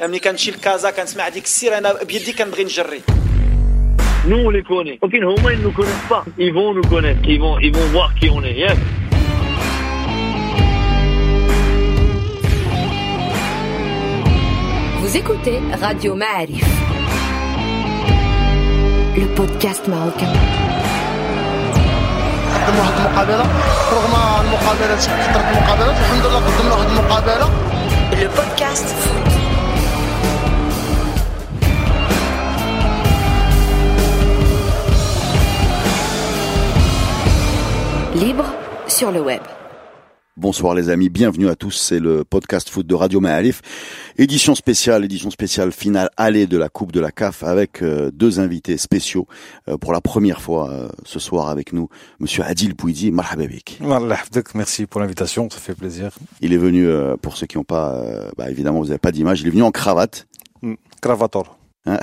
ملي كنمشي لكازا كنسمع ديك السير انا بيدي كنبغي نجري Nous, on les connaît. Ok, Homa, ils nous connaissent pas. Ils vont nous connaître. Ils vont, ils vont voir qui on est. Yes. Vous écoutez Radio Ma'arif. Le podcast marocain. قدموا واحد المقابله رغم المقابلات كثرت المقابلات الحمد لله قدمنا واحد المقابله Le podcast foot. Libre sur le web. Bonsoir les amis, bienvenue à tous, c'est le podcast foot de Radio Maalif, édition spéciale, édition spéciale finale allée de la Coupe de la CAF avec euh, deux invités spéciaux euh, pour la première fois euh, ce soir avec nous, monsieur Adil Pouidi, marhababik. Merci pour l'invitation, ça fait plaisir. Il est venu, pour ceux qui n'ont pas, bah, évidemment vous n'avez pas d'image, il est venu en cravate, Mm, Cravator. Hein,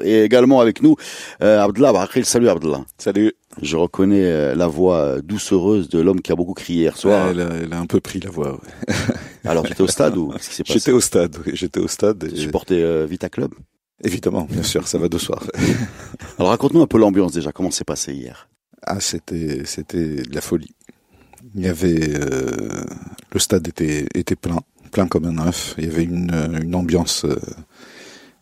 et également avec nous euh, Abdullah salut Abdullah. Salut. Je reconnais euh, la voix euh, doucereuse de l'homme qui a beaucoup crié hier soir. elle, a, elle a un peu pris la voix. ouais. Alors tu étais au stade ou qu'est-ce qui s'est passé? J'étais au stade. oui, J'étais au stade. Tu supportais euh, Vita Club? Évidemment, bien sûr, ça va de soir. Alors raconte-nous un peu l'ambiance déjà, comment c'est passé hier? Ah, c'était, c'était de la folie. Il y avait, euh, le stade était, était plein, plein comme un œuf. Il y avait une, une ambiance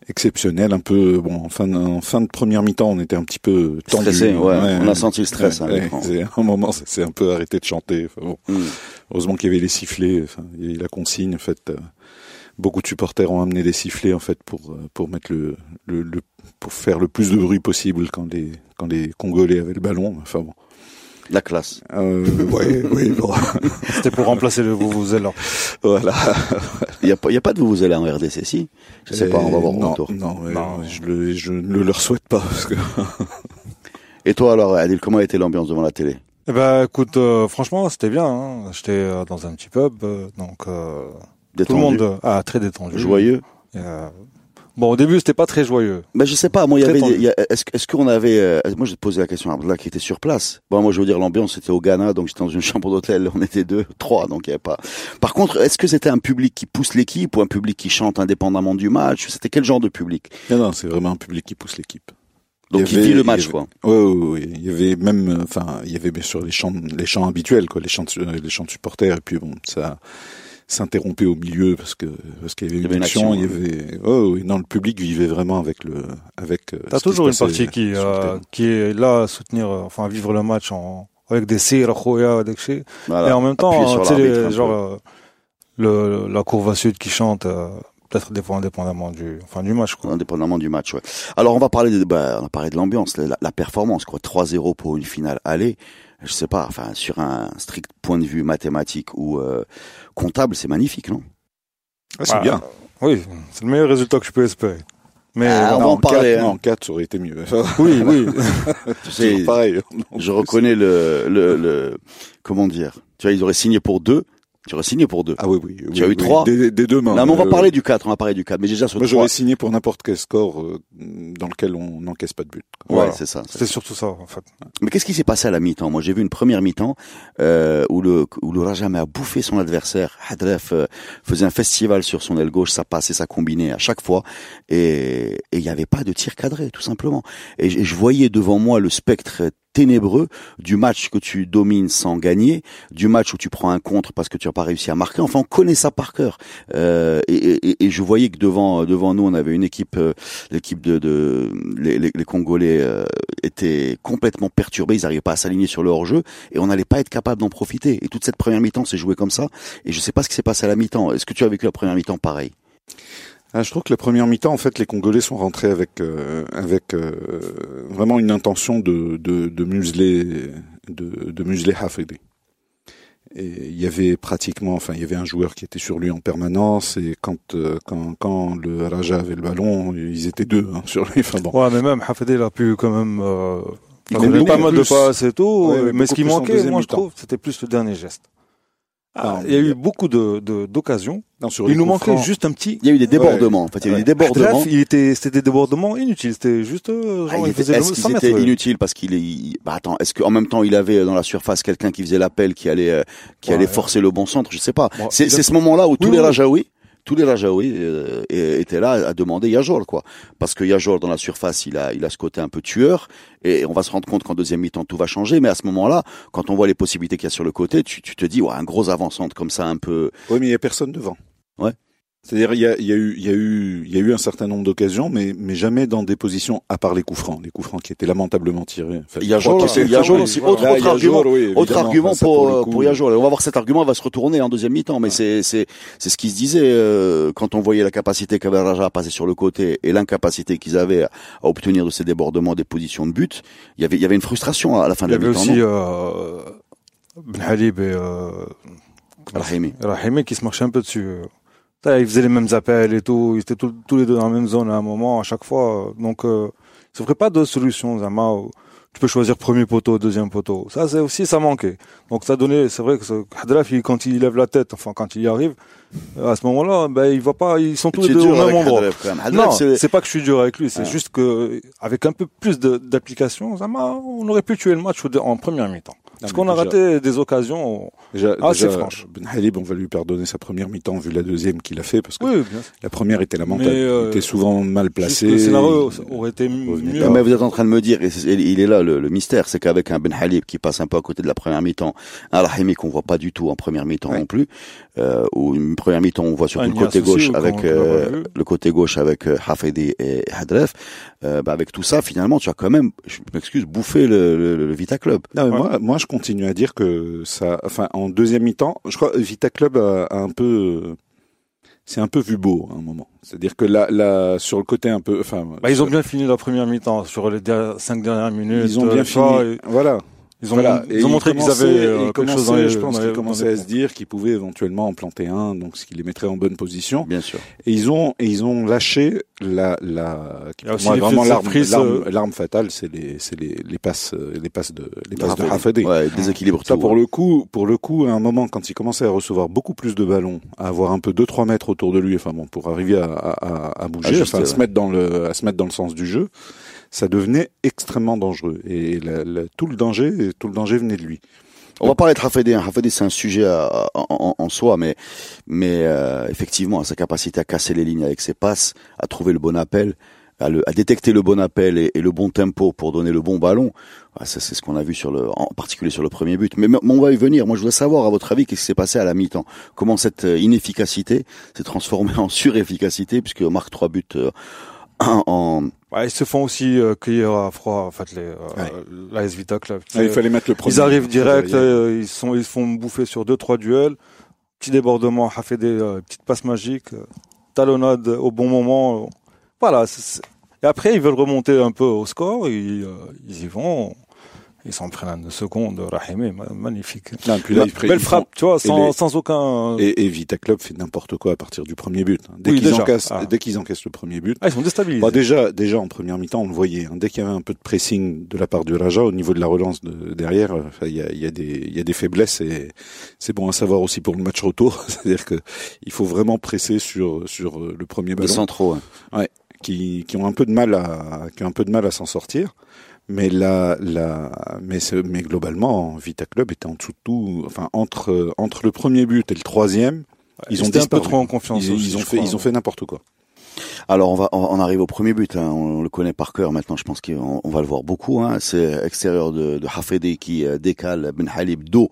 exceptionnelle, un peu, bon, en fin, de, en fin de première mi-temps, on était un petit peu tendu. Stressé, ouais, on a senti le stress, hein, Ouais, c'est- un moment, ça s'est un peu arrêté de chanter. Enfin, bon. Hmm. Heureusement qu'il y avait les sifflets, enfin, il y a eu la consigne, en fait. euh, beaucoup de supporters ont amené des sifflets, en fait, pour, euh, pour mettre le, le, le- pour faire le plus de bruit possible quand les, quand les Congolais avaient le ballon. Enfin bon. La classe. Euh, ouais, oui, bon. C'était pour remplacer le Vuvuzela. voilà. Il n'y a, pas- il y a pas de vous allez en RDC, si? Je sais pas, on va voir au non, retour. Non, ouais, Non. Je, le, je ne leur souhaite pas. Parce que... Et toi alors, Adil, comment a été l'ambiance devant la télé? Eh ben, écoute, euh, franchement, c'était bien. hein. J'étais euh, dans un petit pub, euh, donc euh, tout le monde euh, ah, très détendu. Joyeux Et, euh, bon, au début, c'était pas très joyeux. ben, Je sais pas, moi, il y avait... il y Est-ce qu'on avait... euh, moi, j'ai posé la question à Abdallah qui était sur place. Bon, moi, je veux dire, l'ambiance, c'était au Ghana, donc j'étais dans une chambre d'hôtel, on était deux, trois, donc il n'y avait pas... Par contre, est-ce que c'était un public qui pousse l'équipe ou un public qui chante indépendamment du match? C'était quel genre de public? Non, non, c'est vraiment un public qui pousse l'équipe. Donc, Il y qui avait- vit le il y match, avait- quoi. Ouais, ouais, ouais. Il y avait même, euh, enfin, il y avait bien sûr les chants, les chants habituels, quoi, les chants, de, les chants de supporters, et puis bon, ça s'interrompait au milieu parce que parce qu'il y avait Il y une, avait une action, action, il y avait, oh, oui, non, le public vivait vraiment avec le, avec. euh, T'as toujours une partie qui, euh, terrain. qui est là à soutenir, euh, enfin, à vivre le match en, avec des sir, khoya, des kshi. Voilà. Et en même temps, les- genre, euh, le, la courva sud qui chante, euh, peut-être des fois indépendamment du, enfin, du match, quoi. indépendamment du match. Ouais. Alors on va parler de, bah, on va parler de l'ambiance, la, la performance, quoi. 3-0 pour une finale aller. Je sais pas, enfin sur un strict point de vue mathématique ou euh, comptable, c'est magnifique, non? Ah, c'est bien. Oui, c'est le meilleur résultat que je peux espérer. Mais Ah, on va bon, en parler, hein. non, en 4, ça aurait été mieux. oui, oui. C'est pareil. je reconnais le, le, le, comment dire? Tu vois, ils auraient signé pour deux. Tu aurais signé pour deux. Ah oui, oui. Tu oui, as eu oui, trois Des, des deux mains. non, mais on va Euh, parler du 4, on va parler du 4. Mais déjà sur Moi, j'aurais signé pour n'importe quel score euh, dans lequel on n'encaisse pas de but. Ouais, Voilà. c'est ça. C'était surtout ça, en fait. Mais qu'est-ce qui s'est passé à la mi-temps? Moi, j'ai vu une première mi-temps euh, où le où le Raja a bouffé son adversaire. Hadref euh, faisait un festival sur son aile gauche, ça passait, ça combinait à chaque fois, et et il n'y avait pas de tir cadré, tout simplement. Et je voyais devant moi le spectre ténébreux du match que tu domines sans gagner, du match où tu prends un contre parce que tu n'as pas réussi à marquer. Enfin, on connaît ça par cœur. Euh, et, je voyais que devant devant nous, on avait une équipe, euh, l'équipe de, les, Congolais euh, étaient complètement perturbés. Ils n'arrivaient pas à s'aligner sur le hors-jeu et on n'allait pas être capable d'en profiter. Et toute cette première mi-temps s'est jouée comme ça. Et je sais pas ce qui s'est passé à la mi-temps. Est-ce que tu as vécu la première mi-temps pareil? Ah, je trouve que la première mi-temps, en fait, les Congolais sont rentrés avec euh, avec euh, vraiment une intention de de, de museler de, de museler Hafidi. Et il y avait pratiquement, enfin, il y avait un joueur qui était sur lui en permanence. Et quand euh, quand quand le Raja avait le ballon, ils étaient deux hein, sur lui. Enfin bon. Ouais, mais même Hafedé, il a pu quand même euh, Il pas mal de et tout. Ouais, mais ce qui manquait, moi, je trouve, c'était plus le dernier geste. Ah, il y a eu beaucoup de de- d'occasions. non, sur Il nous manquait francs, juste un petit. Il y a eu des débordements. En fait, il y a eu des débordements. Bref, il était, c'était des débordements inutiles. C'était juste, euh, genre, Ah, il il était- faisait le Est-ce 100 qu'ils mètres. étaient inutiles parce qu'il est il- bah attends est-ce qu'en même temps il avait dans la surface quelqu'un qui faisait l'appel qui allait euh, qui Ouais. allait forcer le bon centre je sais pas c'est ce moment-là où tous Oui, les oui. Rajaouis tous les Rajaouis euh, étaient là à demander Yajor, quoi. Parce que Yajor, dans la surface, il a, il a ce côté un peu tueur. Et on va se rendre compte qu'en deuxième mi-temps, tout va changer. Mais à ce moment-là, quand on voit les possibilités qu'il y a sur le côté, tu, tu te dis, ouais, un gros avant-centre comme ça, un peu. Oui, mais il y a personne devant. Ouais. C'est-à-dire il y a, il y a eu il y a eu il y a eu un certain nombre d'occasions mais mais jamais dans des positions à part les coups francs les coups francs qui étaient lamentablement tirés. Enfin, Il y a Jour qui aussi, il y aussi. Autre, Là, autre il y a argument, Jour, oui, autre argument Enfin, pour, le euh, pour Yajor. On va voir cet argument va se retourner en deuxième mi-temps, mais c'est, c'est, c'est ce qui se disait, euh, quand on voyait la capacité qu'avait Raja à passer sur le côté et l'incapacité qu'ils avaient à, à obtenir de ces débordements des positions de but. Il y avait, il y avait une frustration à la fin Il de y la avait mi-temps. aussi non euh, Ben Halib et euh, Rahimi. Rahimi qui se marchaient un peu dessus. Euh. Ils faisaient les mêmes appels et tout. Ils étaient tous, tous les deux dans la même zone à un moment, à chaque fois. Donc, euh, ça ferait pas de solution, Zama. où Tu peux choisir premier poteau, deuxième poteau. Ça, c'est aussi, ça manquait. Donc, ça donnait, c'est vrai que ce- Hadraf, il- quand il lève la tête, enfin, quand il y arrive, à ce moment-là, ben, il va pas, ils sont tous les es deux au même endroit. Non, c'est- pas que je suis dur avec lui, c'est Ah. juste que avec un peu plus d'application, Zama, on aurait pu tuer le match en première mi-temps. Parce qu'on a raté des occasions. Déjà, Ah, déjà, c'est franche. Ben Halib, on va lui pardonner sa première mi-temps vu la deuxième qu'il a fait parce que Oui, la première était lamentable. Mais, euh, il était souvent mal placé. Le scénario aurait été mieux. pas. Mais vous êtes en train de me dire, et il est là le, le mystère, c'est qu'avec un Ben Halib qui passe un peu à côté de la première mi-temps, un Rahimi qu'on voit pas du tout en première mi-temps Ouais. non plus, euh, ou une première mi-temps on voit surtout Ah, le côté gauche avec euh, le côté gauche avec Hafidi et Hadref, euh, bah avec tout ça finalement tu as quand même, je m'excuse, bouffé le, le, le Vita Club. Non, mais Ouais. moi, moi, je continue à dire que ça, enfin, en deuxième mi-temps, je crois, Vita Club a, a un peu, c'est un peu vu beau à un moment. C'est-à-dire que là, là, sur le côté un peu, enfin, Bah, ils ont bien fini la première mi-temps sur les cinq dernières minutes. ils ont euh, bien vois, fini. et Voilà. Ils ont, voilà. ils ont montré qu'ils avaient euh, ils quelque chose dans les je pense qu'ils commençaient à se dire qu'ils pouvaient éventuellement en planter un, donc ce qui les mettrait en bonne position. Bien sûr. Et ils ont, et ils ont lâché la, la, qui pour moi, vraiment l'arme, euh, l'arme fatale, c'est les, c'est les, les passes, euh, les passes de, les passes de. Hafidi. Ouais, déséquilibre Ça tout. pour le coup, pour le coup, à un moment quand il commençait à recevoir beaucoup plus de ballons, à avoir un peu 2-3 mètres autour de lui, enfin bon, pour arriver à, à, à- à bouger, Ajuster, enfin à se mettre dans le, à se mettre dans le sens du jeu, ça devenait extrêmement dangereux. Et la- la- tout le danger, tout le danger venait de lui. On va parler de Hafidi. hein. Hafidi, c'est un sujet à- en, en- en soi, mais, mais euh, effectivement, sa capacité à casser les lignes avec ses passes, à trouver le bon appel, à, le- à détecter le bon appel et, et le bon tempo pour donner le bon ballon, ah, c'est ce qu'on a vu sur le, en particulier sur le premier but. Mais, mais on va y venir. Moi, je voudrais savoir, à votre avis, qu'est-ce qui s'est passé à la mi-temps? Comment cette euh, inefficacité s'est transformée en surefficacité, puisque marque trois buts euh, en- Ouais, ils se font aussi euh, cueillir à froid, en fait, les, euh, Ouais. l'AS Vita Club. Ah, il fallait mettre le premier. Ils arrivent direct, euh, ils sont, ils se font bouffer sur deux, trois duels. Petit débordement, Hafede, euh, petite passe magique, euh, talonnade au bon moment. euh, voilà. Et après, ils veulent remonter un peu au score, ils, euh, ils y vont. Ils s'en prennent un de seconde, Rahimi, ma- magnifique. Non, puis là, ils prennent- Belle ils frappe, font- tu vois, et sans, les- sans aucun. Et, et Vita Club fait n'importe quoi à partir du premier but. Dès Oui, qu'ils encaissent, Ah. dès qu'ils encaissent le premier but. Ah, ils sont déstabilisés. Bon, déjà, déjà en première mi-temps, on le voyait. hein. Dès qu'il y avait un peu de pressing de la part du Raja au niveau de la relance de, derrière, euh, il y a, il y a des, il y a des faiblesses et c'est bon à savoir aussi pour le match retour. C'est-à-dire que il faut vraiment presser sur sur euh, le premier des ballon, centraux. hein. qui qui ont un peu de mal à qui ont un peu de mal à s'en sortir. Mais la, la, mais, c'est- mais globalement, Vita Club était en dessous de tout. Enfin, entre entre le premier but et le troisième, ils ont étaient un peu disparu. trop en confiance. ils, aussi, ils ont fait crois. ils ont fait n'importe quoi. Alors on va on arrive au premier but, hein. on le connaît par cœur maintenant, je pense qu'on on va le voir beaucoup. Hein. C'est extérieur de, de Hafedi qui euh, décale Ben Halib dos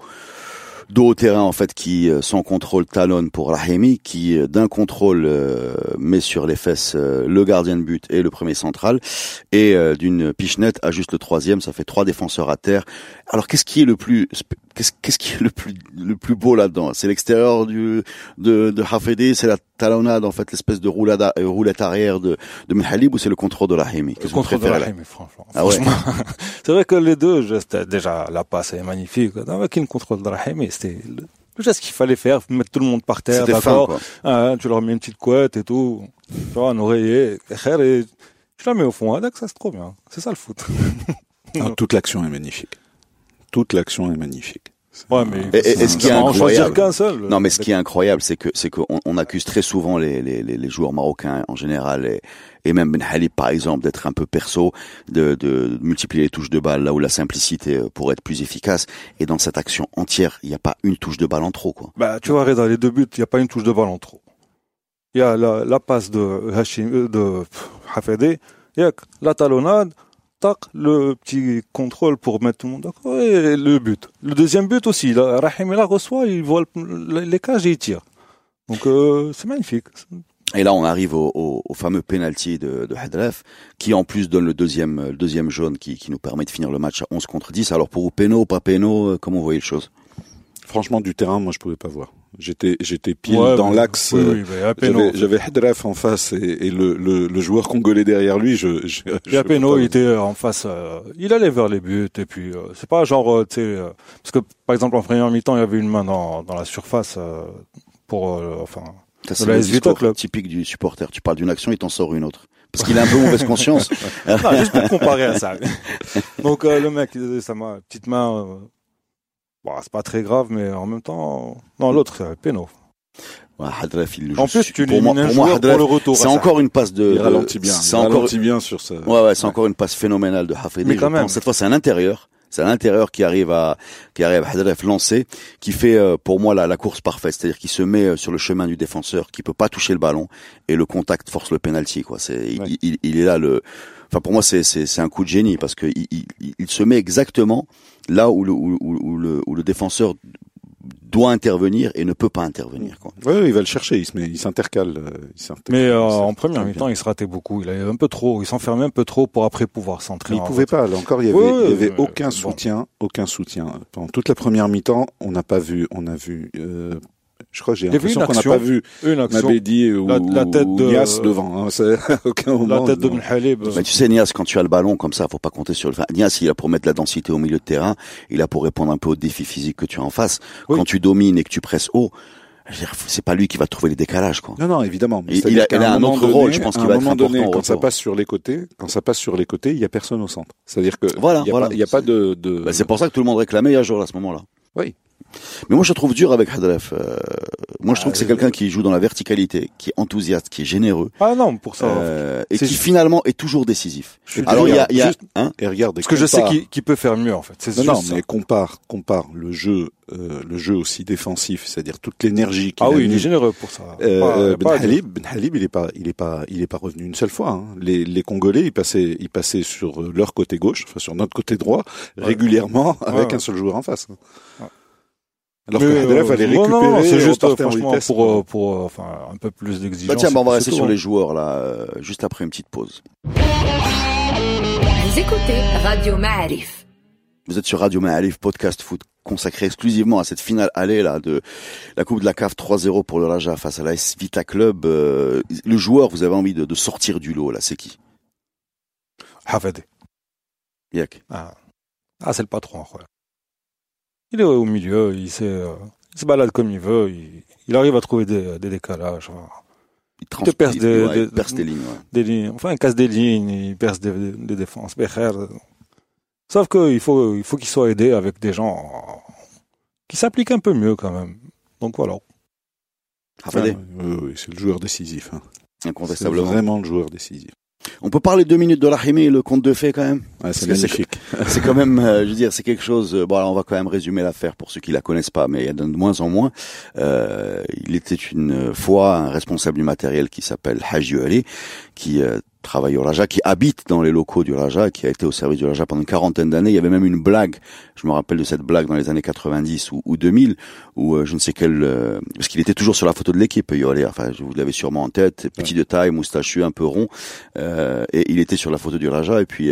dos au terrain en fait qui euh, sans contrôle talonne pour Rahimi qui euh, d'un contrôle euh, met sur les fesses le gardien de but et le premier central et d'une pichenette ajuste le troisième. Ça fait trois défenseurs à terre. Alors qu'est-ce qui est le plus qu'est-ce qu'est-ce qui est le plus le plus beau là-dedans? C'est l'extérieur du de, de c'est la talonnade en fait l'espèce de roulade euh, roulette arrière de de Menhalib ou c'est le contrôle de Rahimi Le Qu'est-ce que vous contrôle de préférez là Rahimi, franchement. Ah ouais. Franchement, c'est vrai que les deux gestes, déjà, la passe est magnifique. Avec une contrôle de Rahimi, c'était le le geste qu'il fallait faire, mettre tout le monde par terre, d'accord. Ah, tu leur mets une petite couette et tout. Tu vois, un oreiller, et tu la mets au fond. Ah, d'accord, ça c'est trop bien. C'est ça le foot. Non, toute l'action est magnifique. Toute l'action est magnifique. Ouais, mais Et- ce qui est en incroyable- seul. Non, mais ce qui est incroyable, c'est que c'est qu'on on accuse très souvent les, les, les, joueurs marocains en général et, et même Ben Halib par exemple d'être un peu perso, de, de multiplier les touches de balle là où la simplicité euh, pourrait être plus efficace. Et dans cette action entière, il n'y a pas une touche de balle en trop, quoi. Bah, tu vois, dans les deux buts, il n'y a pas une touche de balle en trop. il y a la, la passe de Hachim, euh, de pff, Hafedi, yak, la talonnade, tac, le petit contrôle pour mettre tout le monde d'accord, et le but. Le deuxième but aussi, là, Rahim il la reçoit, il voit le- les cages et il tire. Donc euh, c'est magnifique. Et là, on arrive au, au- au fameux penalty de, de Hadref, qui en plus donne le deuxième, le deuxième jaune qui, qui nous permet de finir le match à 11 contre 10. Alors pour vous, péno, pas péno, euh, comment vous voyez les choses? Franchement, du terrain, moi, je pouvais pas voir. J'étais, j'étais pile Ouais, dans l'axe. Oui, euh, oui, Péno. J'avais, Hadraf en face et, et le, le, le joueur congolais derrière lui. Je, je, je il était en face, euh, il allait vers les buts et puis euh, c'est pas genre, euh, tu sais, euh, parce que par exemple en première mi-temps, il y avait une main dans, dans la surface euh, pour, euh, enfin, c'est le discours Club. typique du supporter. Tu parles d'une action, il t'en sort une autre. Parce qu'il a un peu mauvaise conscience. Non, juste pour comparer à ça. Donc euh, le mec, il m'a petite main. euh, bon, c'est pas très grave, mais en même temps, non, l'autre, c'est péno. Ouais, Hadref, il le En joue plus, su- tu pour moi, pour moi, Hadref, pour le retour. c'est à encore une passe de. Il ralentit bien. C'est encore. bien sur ça. Ouais, ouais, c'est encore une passe phénoménale de Hafedi. Mais quand même. pense. Cette fois, c'est un intérieur. C'est un intérieur qui arrive à, qui arrive à Hadref lancer, qui fait, euh, pour moi, la, la course parfaite. C'est-à-dire qu'il se met euh, sur le chemin du défenseur, qui peut pas toucher le ballon, et le contact force le penalty, quoi. C'est, il, il, est là le, enfin, pour moi, c'est, c'est, c'est un coup de génie, parce que il, il, il se met exactement là où le, où, où- où le, où le défenseur doit intervenir et ne peut pas intervenir, quoi. Ouais, il va le chercher. Il se met, il s'intercale. euh, s'intercale. Mais euh, en mi-temps, il se ratait beaucoup. Il avait un peu trop, il s'enfermait un peu trop pour après pouvoir centrer. Mais il en pouvait fait. pas. Là encore, il y avait, Ouais, il y avait ouais, aucun bon. soutien, aucun soutien. Pendant toute la première mi-temps, on n'a pas vu, on a vu. euh, je crois, que j'ai l'impression une qu'on n'a pas vu Une action. Mabedi ou, La- la tête ou de- Nias devant. Hein, c'est à aucun moment. La tête de non. Ben Halib. Mais tu sais, Nias, quand tu as le ballon comme ça, faut pas compter sur le. Enfin, Nias, il a pour mettre la densité au milieu de terrain, il a pour répondre un peu aux défis physiques que tu as en face. Oui. Quand tu domines et que tu presses haut, je veux dire, c'est pas lui qui va trouver les décalages, quoi. Non, non, évidemment. Mais Il- a- qu'à il a un moment autre donné- rôle, je pense, à qui un va être moment donné, important au quand ça passe sur les côtés, quand ça passe sur les côtés, il y a personne au centre. C'est-à-dire que Voilà, il y a voilà. pas, il y a pas de, de... Bah, c'est pour ça que tout le monde réclamait Yajor à ce moment-là. Oui. Mais moi, je trouve dur avec Hadref. Euh, moi, je trouve Ah, que c'est quelqu'un qui joue dans la verticalité, qui est enthousiaste, qui est généreux, Ah non, pour ça. euh, et qui juste- finalement est toujours décisif. Alors, il y a, y a, juste- hein, Et regarde, Parce que je sais qu'il peut faire mieux en fait. C'est Non, non, ça. mais compare, compare le jeu, euh, le jeu aussi défensif, c'est-à-dire toute l'énergie qu'il Ah a oui, il mis. est généreux pour ça. Euh, Pas- ben. Halib, Ben Halib, il est pas, il est pas, il est pas revenu une seule fois. hein. Les, les Congolais, ils passaient, ils passaient sur euh, leur côté gauche, enfin sur notre côté droit, Ouais. régulièrement avec Ouais. un seul joueur en face. Ouais. Alors Mais, que Hadref euh, allait récupérer. non, non, c'est juste en franchement vitesse. pour euh, pour euh, enfin un peu plus d'exigence. bah tiens, bah, on va rester sur hein. les joueurs là, euh, juste après une petite pause. Vous écoutez Radio Ma'arif. Vous êtes sur Radio Ma'alif, podcast foot consacré exclusivement à cette finale allée là de la Coupe de la CAF 3-0 pour le Raja face à la S Vita Club. Euh, le joueur, vous avez envie de, de sortir du lot là, c'est qui? Hafedi. Yak. Ah, Ah, c'est le patron. quoi. Il est au milieu, il, sait, euh, il se balade comme il veut, il, il arrive à trouver des, des décalages, enfin, Il, perce il- des- ouais, il des- perce des lignes. ouais. des lignes, enfin il casse des lignes, il perce des, des, des défenses. Becher. Sauf qu'il faut, il faut qu'il soit aidé avec des gens qui s'appliquent un peu mieux quand même. Donc voilà. Hafedé, Ah, oui, oui, c'est le joueur décisif. hein. C'est incontestablement. vraiment le joueur décisif. On peut parler deux minutes de l'Arhimé et le conte de fées quand même Ouais, c'est- magnifique. C'est quand même, euh, je veux dire, c'est quelque chose. euh, bon, alors on va quand même résumer l'affaire pour ceux qui la connaissent pas, mais il y en a de moins en moins. Euh, il était une fois un responsable du matériel qui s'appelle Haji Ali, qui euh, travaille au Raja, qui habite dans les locaux du Raja, qui a été au service du Raja pendant une quarantaine d'années. Il y avait même une blague, je me rappelle de cette blague dans les années 90 ou, ou 2000, où euh, je ne sais quel, euh, parce qu'il était toujours sur la photo de l'équipe, Yolé, enfin vous l'avez sûrement en tête, petit de taille, moustachu, un peu rond, euh, et il était sur la photo du Raja, et puis.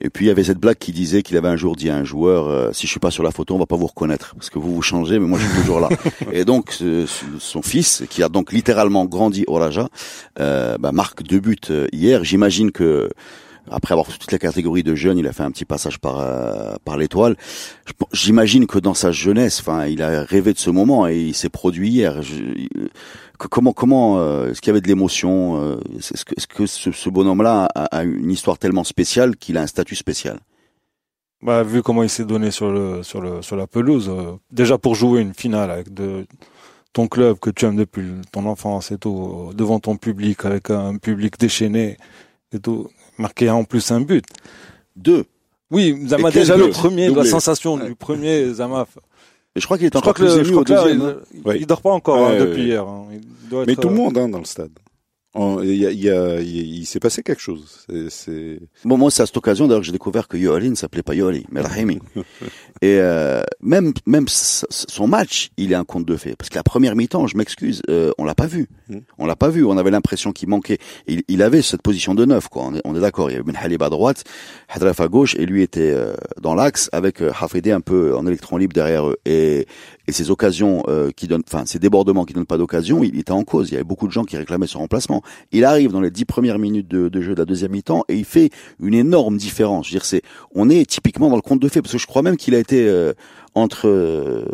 Et puis il y avait cette blague qui disait qu'il avait un jour dit à un joueur euh, si je suis pas sur la photo, on va pas vous reconnaître parce que vous vous changez, mais moi je suis toujours là. et donc ce- son fils, qui a donc littéralement grandi au Raja, euh, bah, marque deux buts euh, hier. J'imagine que après avoir fait toutes les catégories de jeunes, il a fait un petit passage par euh, par l'étoile. J'imagine que dans sa jeunesse, enfin, il a rêvé de ce moment et il s'est produit hier. Je- que- comment comment euh, est-ce qu'il y avait de l'émotion euh, Est-ce que, est-ce que ce, ce bonhomme-là a, a une histoire tellement spéciale qu'il a un statut spécial? Bah, vu comment il s'est donné sur le sur le sur la pelouse, euh, déjà pour jouer une finale avec de ton club que tu aimes depuis ton enfance et tout, euh, devant ton public avec un public déchaîné et tout, marquer en plus un but. Deux. Oui, Zama déjà le premier, Doublé. la sensation Ouais. du premier Zama. Et je crois qu'il est Je encore plus ému au là, hein. il, Ouais. dort pas encore Ouais, hein, depuis ouais. hier. hein. Il- doit Mais tout le euh, monde hein, dans le stade. Il y a, il y a- il y a- il s'est passé quelque chose. C'est- Bon, moi, c'est à cette occasion d'ailleurs que j'ai découvert que Yoali ne s'appelait pas Yoali, mais Rahimi. Et euh, même même son match, il est un conte de fait. Parce que la première mi-temps, je m'excuse, euh, on l'a pas vu. Mm. On l'a pas vu. On avait l'impression qu'il manquait. Il, il avait cette position de neuf, quoi. On est, on est d'accord. Il y avait Ben Halib à droite, Hadraf à gauche, et lui était euh, dans l'axe avec euh, Hafidi un peu en électron libre derrière eux. Et, et ces occasions euh, qui donnent, enfin ces débordements qui donnent pas d'occasion, il était en cause. Il y avait beaucoup de gens qui réclamaient son remplacement. Il arrive dans les dix premières minutes de, de jeu de la deuxième mi-temps et il fait une énorme différence. Je veux dire, c'est, on est typiquement dans le conte de fait parce que je crois même qu'il a été euh, entre euh,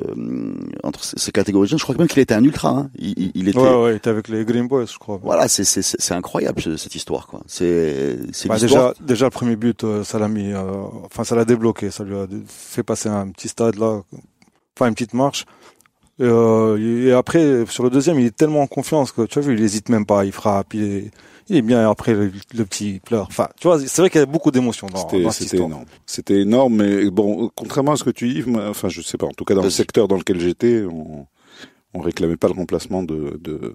entre ces catégories de. Je crois même qu'il était un ultra. Hein. Il, il- il était. Ouais, ouais, il était avec les Green Boys, je crois. Voilà, c'est c'est c'est incroyable ce- cette histoire quoi. C'est c'est Bah, déjà, déjà le premier but, euh, ça l'a mis, euh, enfin ça l'a débloqué, ça lui a fait passer un petit stade là, enfin une petite marche. Et, euh, et après sur le deuxième, il est tellement en confiance que tu as vu, il hésite même pas, il frappe, il est, il est bien. Et après le, le petit pleure. Enfin, tu vois, c'est vrai qu'il y a beaucoup d'émotions dans, C'était c'était histoire. énorme. C'était énorme, mais bon, contrairement à ce que tu dis, enfin, je sais pas. En tout cas, dans le secteur dans lequel j'étais, on, on réclamait pas le remplacement de de,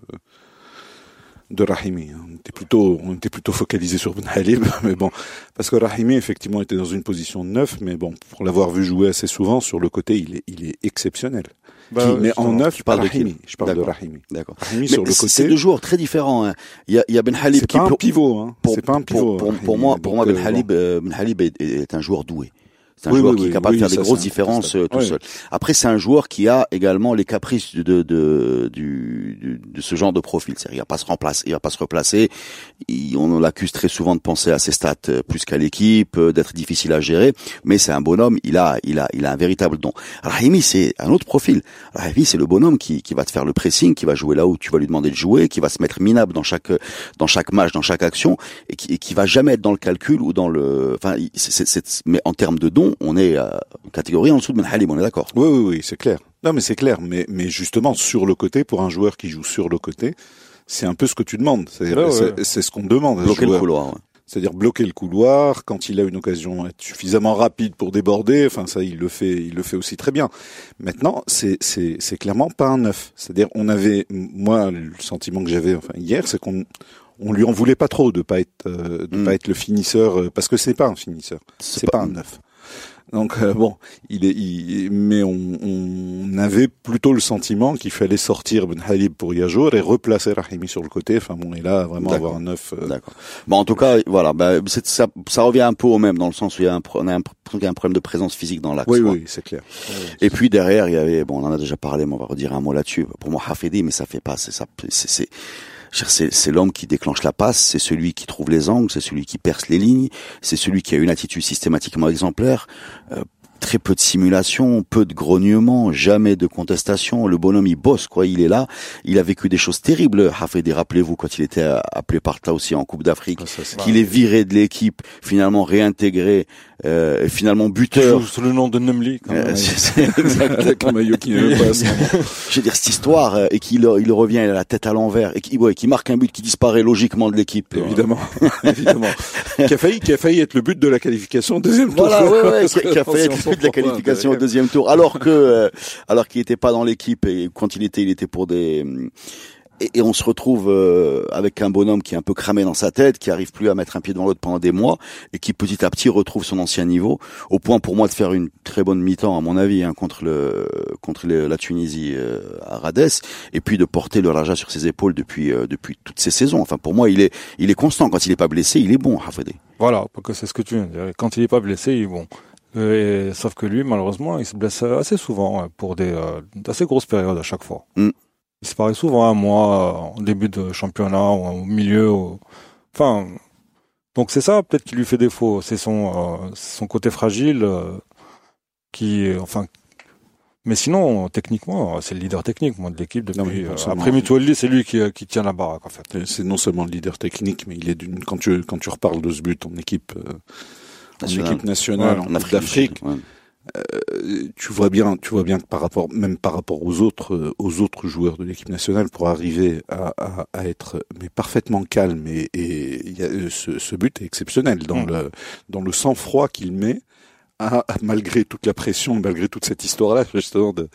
de Rahimi. hein. On était plutôt, on était plutôt focalisé sur Ben Halib, mais bon, parce que Rahimi effectivement était dans une position de neuf, mais bon, pour l'avoir vu jouer assez souvent sur le côté, il est, il est exceptionnel. Bah, Qui- mais en neuf, tu parles de Rahimi. qui Je parle de. Rahimi. D'accord. Rahimi Mais sur le c'est- côté. c'est deux joueurs très différents. hein. Il y a il y a Ben Halib qui pas un pivot, hein. pour, C'est pas un pivot. Pour, moi, pour moi, Ben euh, Halib, euh, Ben Halib est, est un joueur doué. C'est un Oui, joueur oui, qui est capable de faire des grosses différences euh, tout seul. Après, c'est un joueur qui a également les caprices de, de, de, du, du- de ce genre de profil. C'est-à-dire, il va pas se remplacer, il va pas se replacer. Il- on l'accuse très souvent de penser à ses stats euh, plus qu'à l'équipe, euh, d'être difficile à gérer. Mais c'est un bonhomme. Il a, il a, il a un véritable don. Rahimi, c'est un autre profil. Rahimi, c'est le bonhomme qui, qui va te faire le pressing, qui va jouer là où tu vas lui demander de jouer, qui va se mettre minable dans chaque, dans chaque match, dans chaque action, et qui, et qui va jamais être dans le calcul ou dans le, enfin, il- c'est, c'est- c'est- mais en termes de don, on est euh, une catégorie en dessous de Ben Halim, on est d'accord. Oui, oui, oui, c'est clair. Non, mais c'est clair. Mais, mais justement, sur le côté, pour un joueur qui joue sur le côté, c'est un peu ce que tu demandes. C'est Ouais, ce qu'on demande. à ce Bloquer le joueur. couloir. ouais. C'est-à-dire bloquer le couloir quand il a une occasion être suffisamment rapide pour déborder. Enfin, ça, il le fait, il le fait aussi très bien. Maintenant, c'est c'est c'est clairement pas un neuf. C'est-à-dire, on avait, moi, le sentiment que j'avais, enfin hier, c'est qu'on on lui en voulait pas trop de pas être euh, de Mm. pas être le finisseur euh, parce que c'est pas un finisseur. C'est pas un neuf. Donc euh, bon, il est, il- mais on, on avait plutôt le sentiment qu'il fallait sortir Ben Halib pour Yajour et replacer Rahimi sur le côté. Enfin bon, et là vraiment avoir un neuf. euh, D'accord. Bon, en tout cas, voilà, bah, c'est- ça, ça revient un peu au même dans le sens où il y a un, on a un, pro- il y a un problème de présence physique dans l'axe. oui, quoi. oui, c'est clair. Et puis derrière, il y avait, bon, on en a déjà parlé, mais on va redire un mot là-dessus. Pour moi, Hafidi, mais ça fait pas, c'est ça, c'est, c'est, l'homme qui déclenche la passe, c'est celui qui trouve les angles, c'est celui qui perce les lignes, c'est celui qui a une attitude systématiquement exemplaire. Euh, Très peu de simulation, peu de grognement, jamais de contestation. Le bonhomme, il bosse, quoi. Il est là. Il a vécu des choses terribles. Hafidi, rappelez-vous, quand il était euh, appelé par aussi en Coupe d'Afrique, Ah, qu'il est viré de l'équipe, finalement réintégré, euh, finalement buteur. sous le nom de Numli. quand Euh, même. c'est- c'est exact. Avec un maillot qui n'est même pas à ce moment. Je veux dire cette histoire euh, et qu'il il revient, il a la tête à l'envers et qui ouais, marque un but qui disparaît logiquement de l'équipe. Évidemment, évidemment. qui a failli, qui a failli être le but de la qualification deuxième tour. Voilà, ouais, ouais, qui, a être de la qualification au deuxième tour, alors que euh, alors qu'il n'était pas dans l'équipe et quand il était, il était pour des et, et on se retrouve euh, avec un bonhomme qui est un peu cramé dans sa tête, qui arrive plus à mettre un pied devant l'autre pendant des mois et qui petit à petit retrouve son ancien niveau, au point pour moi de faire une très bonne mi-temps à mon avis hein, contre le contre le- la Tunisie euh, à Rades et puis de porter le Raja sur ses épaules depuis euh, depuis toutes ces saisons. Enfin pour moi il est il est constant quand il est pas blessé, il est bon Hafedi. Voilà, parce que c'est ce que tu viens de dire. Quand il est pas blessé, il est bon. Euh, Et, sauf que lui, malheureusement, il se blesse assez souvent euh, pour des euh, assez grosses périodes à chaque fois. Mm. Il se paraît souvent un mois en début de championnat ou au milieu. ou- Enfin, donc c'est ça peut-être qui lui fait défaut. C'est son euh, son côté fragile euh, qui, euh, enfin. Mais sinon, techniquement, c'est le leader technique moi de l'équipe depuis. non euh, après Mitouali, c'est lui qui, euh, qui tient la baraque en fait. C'est non seulement le leader technique, mais il est d'une. Quand tu quand tu reparles de ce but en équipe euh, en équipe nationale, Ouais, en Coupe d'Afrique, Ouais. euh, tu vois bien, tu vois bien que par rapport, même par rapport aux autres, euh, aux autres joueurs de l'équipe nationale, pour arriver à, à, à être mais parfaitement calme et, et il y a, euh, ce, ce but est exceptionnel dans Mm. le dans le sang froid qu'il met à- malgré toute la pression, malgré toute cette histoire-là, justement, de,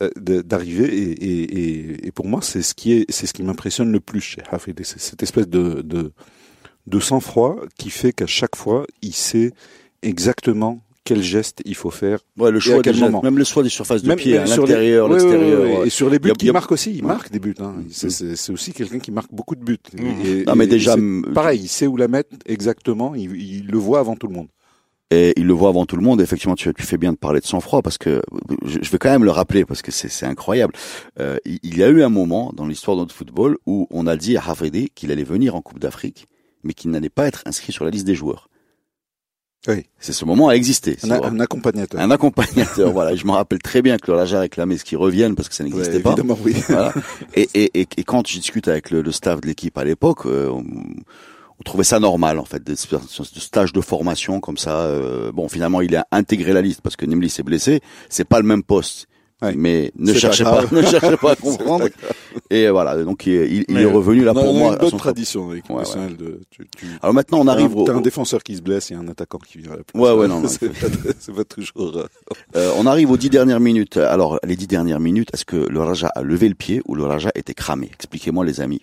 euh, de- d'arriver. Et, et, et, et pour moi, c'est ce qui est, c'est ce qui m'impressionne le plus chez Hafid. C'est cette espèce de, de, de sang-froid qui fait qu'à chaque fois, il sait exactement quel geste il faut faire. Ouais, le Et à choix quel gestes, moment même le choix des surfaces de Même- pied, l'intérieur, l'extérieur. ouais, ouais. ouais. Et sur les buts, Il marque aussi. Il marque des buts. Hein. C'est, c'est, aussi quelqu'un qui marque beaucoup de buts. Et, Non, mais et- déjà, et c'est m- pareil, il sait où la mettre exactement. Il, il le voit avant tout le monde. Et il le voit avant tout le monde. Effectivement, tu, tu fais bien de parler de sang-froid parce que je, je vais quand même le rappeler parce que c'est incroyable. Euh, il, y a eu un moment dans l'histoire de notre football où on a dit à Hafidi qu'il allait venir en Coupe d'Afrique, mais qu'il n'allait pas être inscrit sur la liste des joueurs. Oui. C'est ce moment a existé. Un, accompagnateur. Un accompagnateur, voilà. Et je me rappelle très bien que le Raja réclamait ce qu'il revienne parce que ça n'existait Ouais, pas. Évidemment, oui. Voilà. Et, et, et, et quand je discute avec le, le staff de l'équipe à l'époque, euh, on, on trouvait ça normal en fait, des de stages de formation comme ça. euh, bon, finalement, il a intégré la liste parce que Nemli s'est blessé. C'est pas le même poste. Ouais. Mais ne pas cherchez pas, ne cherchez pas à comprendre. Et voilà, donc il, est revenu là On pour a moi. une bonne tradition avec Ouais, de. Tu, tu, Alors maintenant, on arrive t'as un, au. un défenseur qui se blesse et un attaquant qui vient à la place. Ouais, ouais, non, non, c'est, pas, pas toujours. euh, Euh, on arrive aux dix dernières minutes. Alors, les dix dernières minutes, est-ce que le Raja a levé le pied ou le Raja était cramé? Expliquez-moi, les amis.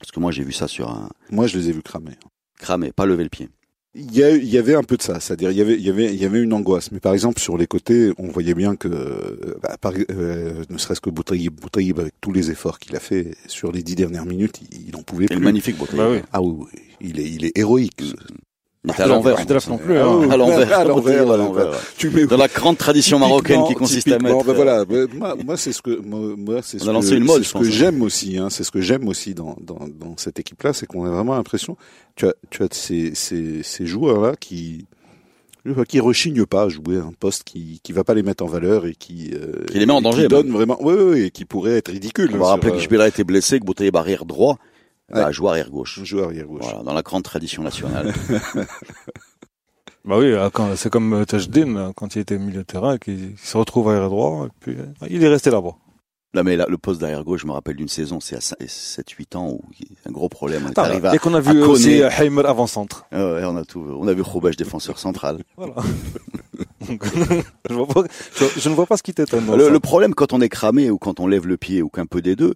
Parce que moi, j'ai vu ça sur un Moi, je les ai vus cramer. cramé, pas lever le pied. Il y, a, il y avait un peu de ça, c'est-à-dire il y avait, il y avait, il y avait une angoisse. Mais par exemple sur les côtés, on voyait bien que, euh, bah, par- euh, ne serait-ce que Boutaïb, Boutaïb avec tous les efforts qu'il a fait sur les dix dernières minutes, il, il en pouvait plus. le magnifique Boutaïb. Bah oui. Ah oui, oui, il est, il est héroïque. À l'envers. Ahdalaf non plus. Oui, À l'envers. à l'envers, À l'envers. Tu mets Dans la grande tradition marocaine qui consiste à mettre. bah voilà, bah, moi, moi c'est ce que moi, c'est ce que, lancé mode, je ce que hein. j'aime aussi hein, c'est ce que j'aime aussi dans dans dans cette équipe là, c'est qu'on a vraiment l'impression tu as tu as ces ces ces joueurs là qui qui rechignent pas à jouer un poste qui qui va pas les mettre en valeur et qui euh, Qui les met en danger, qui donne vraiment ouais, ouais, et qui pourrait être ridicule On va hein, rappeler que Jbira était blessé, que Boutaïb arrière droit, Ouais. bah, joue arrière gauche. joueur arrière gauche Voilà, dans la grande tradition nationale. Bah oui, euh, c'est comme euh, Tajdin, euh, quand il était milieu de terrain, qui il se retrouve arrière droit, et puis il est resté là-bas. Là, mais là, le poste d'arrière gauche, je me rappelle d'une saison, c'est à 7-8 ans où il y a un gros problème. On est dès qu'on a vu aussi Heimer avant-centre. Ah ouais, on a tout, on a vu Roubache défenseur central. Voilà. Je, vois pas, je, je ne vois pas ce qui t'étonne. Le, problème quand on est cramé ou quand on lève le pied ou qu'un peu des deux,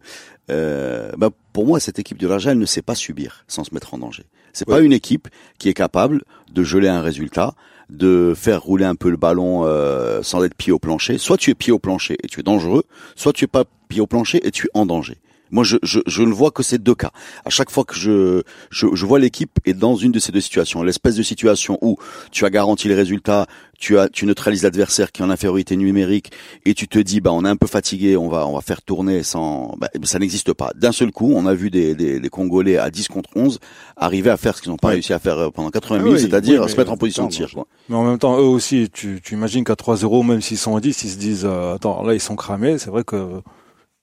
euh, bah, pour moi cette équipe Raja elle ne sait pas subir sans se mettre en danger. C'est pas Ouais. une équipe qui est capable de geler un résultat, de faire rouler un peu le ballon euh, sans être pied au plancher. Soit tu es pied au plancher et tu es dangereux, soit tu es pas pied au plancher et tu es en danger. Moi, je, je, je ne vois que ces deux cas. À chaque fois que je, je, je vois l'équipe est dans une de ces deux situations, l'espèce de situation où tu as garanti les résultats, tu as, tu neutralises l'adversaire qui est en infériorité numérique et tu te dis, bah, on est un peu fatigué, on va, on va faire tourner sans, bah, ça n'existe pas. D'un seul coup, on a vu des, des, des Congolais à 10 contre 11 arriver à faire ce qu'ils n'ont pas Ouais. réussi à faire euh, pendant 80 Ah minutes, oui, c'est-à-dire oui, se mettre en position de tir. Quoi. Mais en même temps, eux aussi, tu, tu imagines qu'à 3-0, même s'ils sont à 10, ils se disent, euh, attends, là, ils sont cramés. C'est vrai que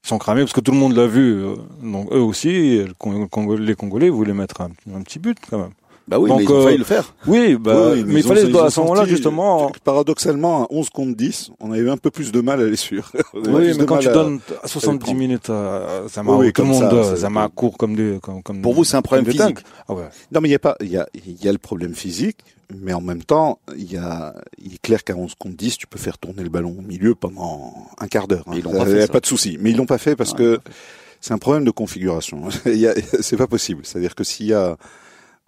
sont cramés parce que tout le monde l'a vu. euh, donc eux aussi, les Congolais voulaient mettre un, un petit but quand même. Bah oui, Donc, mais ils ont euh, failli le faire. Oui, bah, Oui, mais, il ont- fallait à ce moment-là justement. Paradoxalement, à 11 contre 10, on avait un peu plus de mal à les suivre. Oui, mais quand tu à- donnes à 70 prendre. minutes à Zama, Oui, tout le monde, ça, euh, Zama court comme des, comme, comme Pour vous, c'est un problème physique. Ah ouais. Non, mais il y a pas, il y a, il y a le problème physique, mais en même temps, il y a, il est clair qu'à 11 contre 10, tu peux faire tourner le ballon au milieu pendant un quart d'heure. hein. Ils l'ont pas fait, a ça. pas de souci. Mais ils l'ont pas fait parce Ouais, que c'est un problème de configuration. C'est pas possible. C'est-à-dire que s'il y a,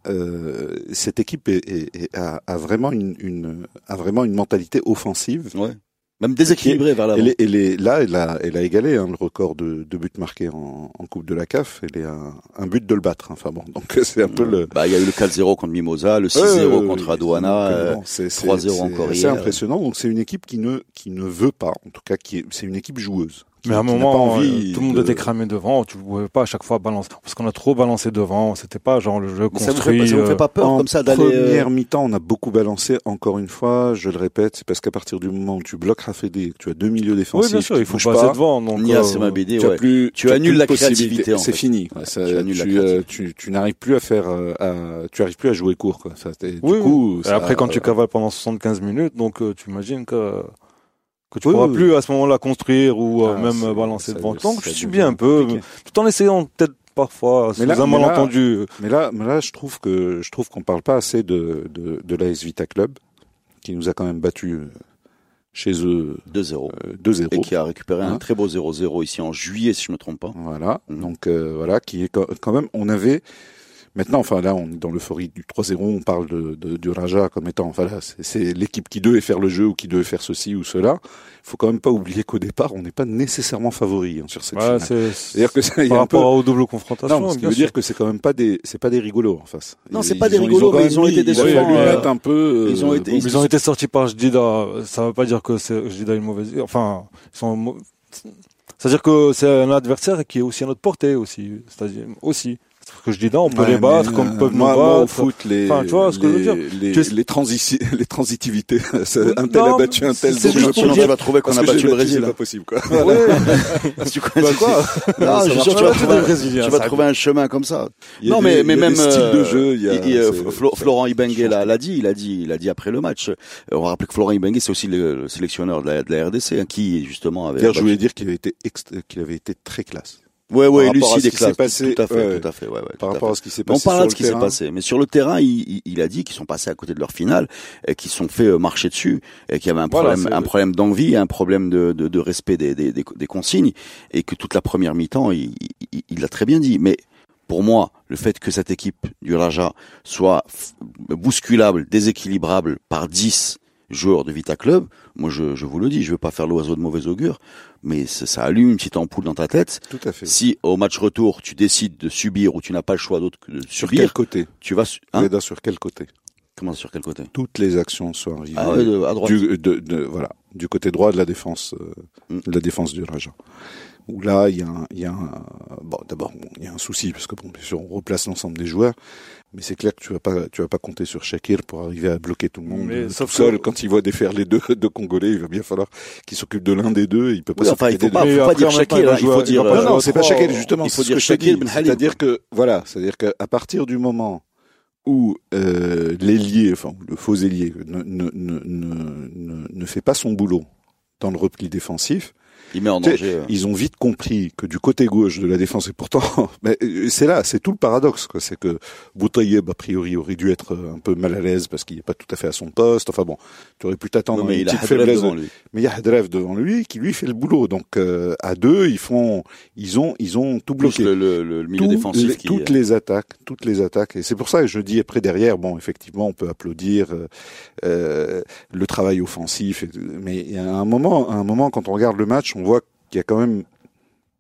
euh, cette équipe est, est- est- a, a vraiment une, une, a vraiment une mentalité offensive. Ouais. Même déséquilibré vers l'avant. Elle est, elle est- là, elle a, elle a égalé hein, le record de, de buts marqués en, en Coupe de la CAF. Elle est un, un but de le battre. Enfin bon, donc c'est un peu le, Bah, il y a eu le 4-0 contre Mimosa, le 6-0 Ouais, ouais, contre donc, euh, bon, c'est- c'est- 3-0 c'est encore hier. impressionnant. Donc c'est une équipe qui ne qui ne veut pas, en tout cas qui est, c'est une équipe joueuse. Mais à un moment, pas envie euh, tout le monde de- était cramé devant. Tu pouvais pas à chaque fois balancer parce qu'on a trop balancé devant. C'était pas genre le jeu mais ça vous fait, construit. pas- ça vous fait euh, pas peur en comme ça d'aller. euh, première mi-temps, on a beaucoup balancé. Encore une fois, je le répète, c'est parce qu'à partir du moment où tu bloques Rafédé, que tu as deux milieux défensifs, Oui, bien sûr, il faut passer pas, devant. Donc, Nia euh, tu as ouais. plus, Tu as annules plus de la possibilité. créativité, en C'est fini. Ouais, Ça, tu euh, n'arrives plus à faire, euh, à- tu arrives plus à jouer court. Quoi. Ça, du coup, ça- après, quand tu cavales pendant 75 minutes, donc euh, tu imagines que que tu Oui, pourras oui, plus à ce moment-là construire ou euh, Ah, même euh, balancer devant. Donc je devient subis un peu, compliqué. tout en essayant peut-être parfois, Mais là- sous un mais là- malentendu. Mais là, mais là, je trouve que je trouve qu'on parle pas assez de de, de l'AS Vita Club, qui nous a quand même battu euh, chez eux 2-0. euh, 2-0. Et qui a récupéré un Hein très beau 0-0 ici en juillet, si je me trompe pas. Voilà. Mhm. Donc euh, voilà, qui est quand quand même. On avait maintenant, enfin là, on est dans l'euphorie du 3-0. On parle de, de- du Raja comme étant, enfin là, c'est- l'équipe qui devait faire le jeu ou qui devait faire ceci ou cela. Il faut quand même pas oublier qu'au départ, on n'est pas nécessairement favori hein, sur cette Ouais, finale. c'est C'est-à-dire que ça, il y par a un peu. rapport aux doubles confrontations. Non, ce qui veut sûr. dire que c'est quand même pas des, c'est pas des rigolos en face. Non, c'est pas des rigolos, mais ils ont été décevants, euh, un peu. euh, ils ont été- bon, Ils ont été sortis par Jdida. Ça veut pas dire que c'est Jdida une mauvaise. Enfin, ils sont. mau- C'est-à-dire que c'est un adversaire qui est aussi à notre portée aussi. C'est-à-dire aussi. Parce que Jdida, on peut Ouais, les battre mais, comme euh, peuvent nous battre. au foot, les, Enfin, tu vois ce que je veux dire. les, les, transici- les transitivités. un tel non, a battu un tel. c'est juste je tu vas trouver qu'on a battu le Brésil. C'est pas possible, quoi. Ouais. Tu connais- Bah quoi Non, je marche suis sûr, tu vas trouver tu vas trouver un chemin comme ça. Non, mais, mais même styles de euh, jeu. Il y a, euh, Florent Ibengue l'a dit, il a dit, il a dit après le match. On rappelle que Florent Ibengue, c'est aussi le, le sélectionneur de la, RDC, hein, qui justement avait. D'ailleurs, je voulais dire qu'il avait été qu'il avait été très classe. Ouais, ouais, par rapport à lucide ce et qui s'est classe. passé, tout à fait, ouais. tout à fait, ouais, ouais, Par rapport à ce qui s'est on passé parlera sur de ce qui s'est passé. Mais sur le terrain, il, il- a dit qu'ils sont passés à côté de leur finale, et qu'ils sont fait euh, marcher dessus, et qu'il y avait un Voilà, problème, un problème d'envie, un problème de, de, de respect des, des, des, des consignes, et que toute la première mi-temps, il il- il l'a très bien dit. Mais pour moi, le fait que cette équipe du Raja soit bousculable, déséquilibrable par 10 joueurs de Vita Club, moi je, je vous le dis, je veux pas faire l'oiseau de mauvais augure, mais ça, ça allume une petite ampoule dans ta tête. Tout à fait. Si au match retour tu décides de subir ou tu n'as pas le choix d'autre que de Sur quel subir, côté tu vas hein Reda, sur quel côté comment sur quel côté? Toutes les actions sont arrivées ah ouais, à droite. du, de, de- voilà, du côté droit de la défense, euh, Mm. de la défense du Raja. Où là, il y a un, il y a un, bon, d'abord, bon, il y a un souci parce que bon, bien sûr, on replace l'ensemble des joueurs, mais c'est clair que tu vas pas, tu vas pas compter sur Shakir pour arriver à bloquer tout le monde Mais euh, sauf tout seul. que- Quand il voit défaire les deux, deux Congolais, il va bien falloir qu'il s'occupe de l'un des deux. Il peut pas Oui, enfin, s'occuper il faut des pas, faut pas dire Shakir, il hein, il faut dire. pas Non, euh, non, c'est pas Shakir, euh, justement. il faut dire Shakir. Ben C'est-à-dire que, voilà, c'est-à-dire qu'à partir du moment où euh, l'ailier, enfin le faux ailier, ne, ne, ne, ne, ne, ne fait pas son boulot dans le repli défensif, Il met en danger. euh. ils ont vite compris que du côté gauche de la défense, et pourtant, euh, c'est là, c'est tout le paradoxe, quoi. C'est que Boutayeb, a priori, aurait dû être euh, un peu mal à l'aise parce qu'il n'est pas tout à fait à son poste. Enfin bon, tu aurais pu t'attendre à une petite faiblesse. devant de- lui. Mais il y a Hadref devant lui qui lui fait le boulot. Donc euh, à deux, ils font, ils ont, ils ont tout bloqué. le, le, le milieu défensif les- qui. toutes les attaques, toutes les attaques, et c'est pour ça que je dis après derrière, bon, effectivement, on peut applaudir euh, le travail offensif, mais il y a un moment, à un moment, quand on regarde le match, on voit qu'il y a quand même